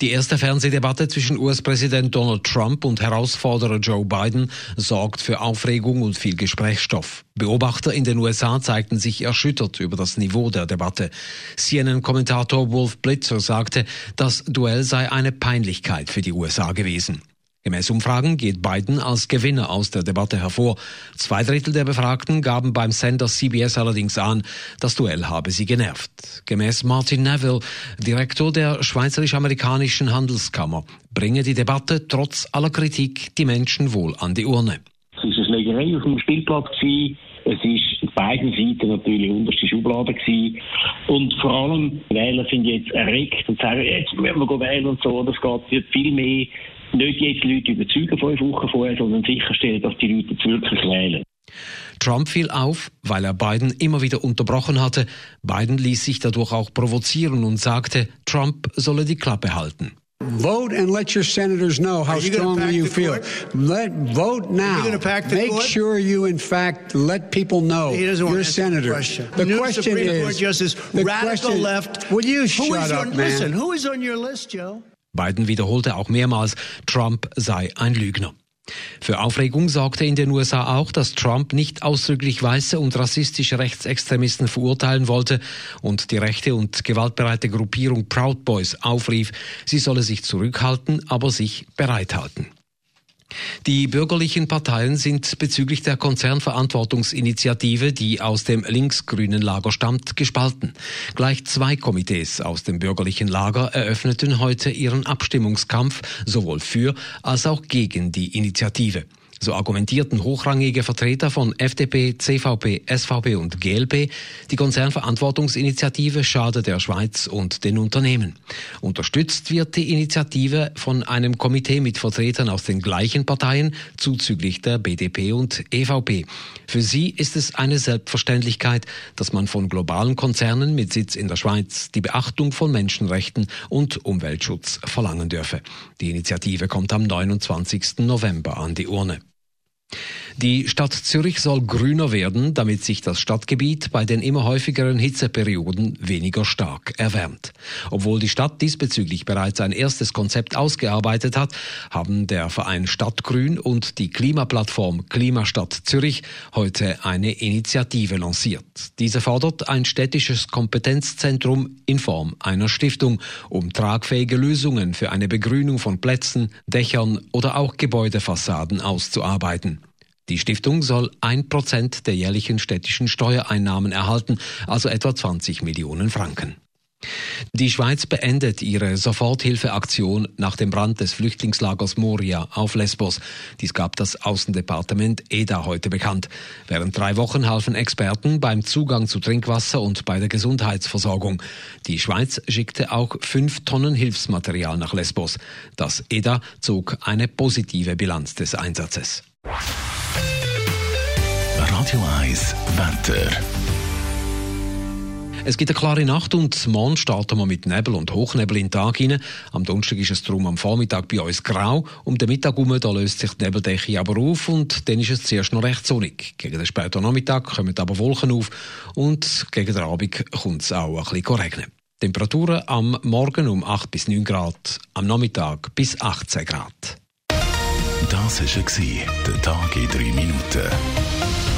Die erste Fernsehdebatte zwischen US-Präsident Donald Trump und Herausforderer Joe Biden sorgt für Aufregung und viel Gesprächsstoff. Beobachter in den USA zeigten sich erschüttert über das Niveau der Debatte. CNN-Kommentator Wolf Blitzer sagte, das Duell sei eine Peinlichkeit für die USA gewesen. Gemäß Umfragen geht Biden als Gewinner aus der Debatte hervor. Zwei Drittel der Befragten gaben beim Sender CBS allerdings an, das Duell habe sie genervt. Gemäß Martin Neville, Direktor der Schweizerisch-Amerikanischen Handelskammer, bringe die Debatte trotz aller Kritik die Menschen wohl an die Urne. Es war eine Schlägerei auf dem Spielplatz. Gewesen. Es auf beiden Seiten natürlich unterste Schublade. Und vor allem, Wähler sind jetzt erregt und sagen, jetzt müssen wir wählen und so. Das geht viel mehr nicht jetzt Leute überzeugen fünf Wochen vorher, sondern sicherstellen, dass die Leute jetzt wirklich wählen. Trump fiel auf, weil er Biden immer wieder unterbrochen hatte. Biden ließ sich dadurch auch provozieren und sagte, Trump solle die Klappe halten. Vote and let your senators know how you strongly you feel. Let vote now. Make court? sure you, in fact, let people know you're senator. The, the question Supreme is, Court Justice, the radical question, left. Will you shut up, your, man? Listen, who is on your list, Joe? Biden wiederholte auch mehrmals, Trump sei ein Lügner. Für Aufregung sorgte in den USA auch, dass Trump nicht ausdrücklich weiße und rassistische Rechtsextremisten verurteilen wollte und die rechte und gewaltbereite Gruppierung Proud Boys aufrief, sie solle sich zurückhalten, aber sich bereithalten. Die bürgerlichen Parteien sind bezüglich der Konzernverantwortungsinitiative, die aus dem linksgrünen Lager stammt, gespalten. Gleich zwei Komitees aus dem bürgerlichen Lager eröffneten heute ihren Abstimmungskampf sowohl für als auch gegen die Initiative. So argumentierten hochrangige Vertreter von FDP, CVP, SVP und GLP, die Konzernverantwortungsinitiative schade der Schweiz und den Unternehmen. Unterstützt wird die Initiative von einem Komitee mit Vertretern aus den gleichen Parteien, zuzüglich der BDP und EVP. Für sie ist es eine Selbstverständlichkeit, dass man von globalen Konzernen mit Sitz in der Schweiz die Beachtung von Menschenrechten und Umweltschutz verlangen dürfe. Die Initiative kommt am 29. November an die Urne. Die Stadt Zürich soll grüner werden, damit sich das Stadtgebiet bei den immer häufigeren Hitzeperioden weniger stark erwärmt. Obwohl die Stadt diesbezüglich bereits ein erstes Konzept ausgearbeitet hat, haben der Verein Stadtgrün und die Klimaplattform Klimastadt Zürich heute eine Initiative lanciert. Diese fordert ein städtisches Kompetenzzentrum in Form einer Stiftung, um tragfähige Lösungen für eine Begrünung von Plätzen, Dächern oder auch Gebäudefassaden auszuarbeiten. Die Stiftung soll ein Prozent der jährlichen städtischen Steuereinnahmen erhalten, also etwa 20 Millionen Franken. Die Schweiz beendet ihre Soforthilfeaktion nach dem Brand des Flüchtlingslagers Moria auf Lesbos. Dies gab das Außendepartement EDA heute bekannt. Während drei Wochen halfen Experten beim Zugang zu Trinkwasser und bei der Gesundheitsversorgung. Die Schweiz schickte auch fünf Tonnen Hilfsmaterial nach Lesbos. Das EDA zog eine positive Bilanz des Einsatzes. Radio 1 Wetter. Es gibt eine klare Nacht und morgen starten wir mit Nebel und Hochnebel in den Tag hinein. Am Donnerstag ist es darum am Vormittag bei uns grau. Um den Mittag herum, da löst sich die Nebeldecke aber auf und dann ist es zuerst noch recht sonnig. Gegen den späten Nachmittag kommen aber Wolken auf und gegen den Abend kommt es auch ein bisschen regnen. Temperaturen am Morgen um 8 bis 9 Grad, am Nachmittag bis 18 Grad. Das war der Tag in 3 Minuten.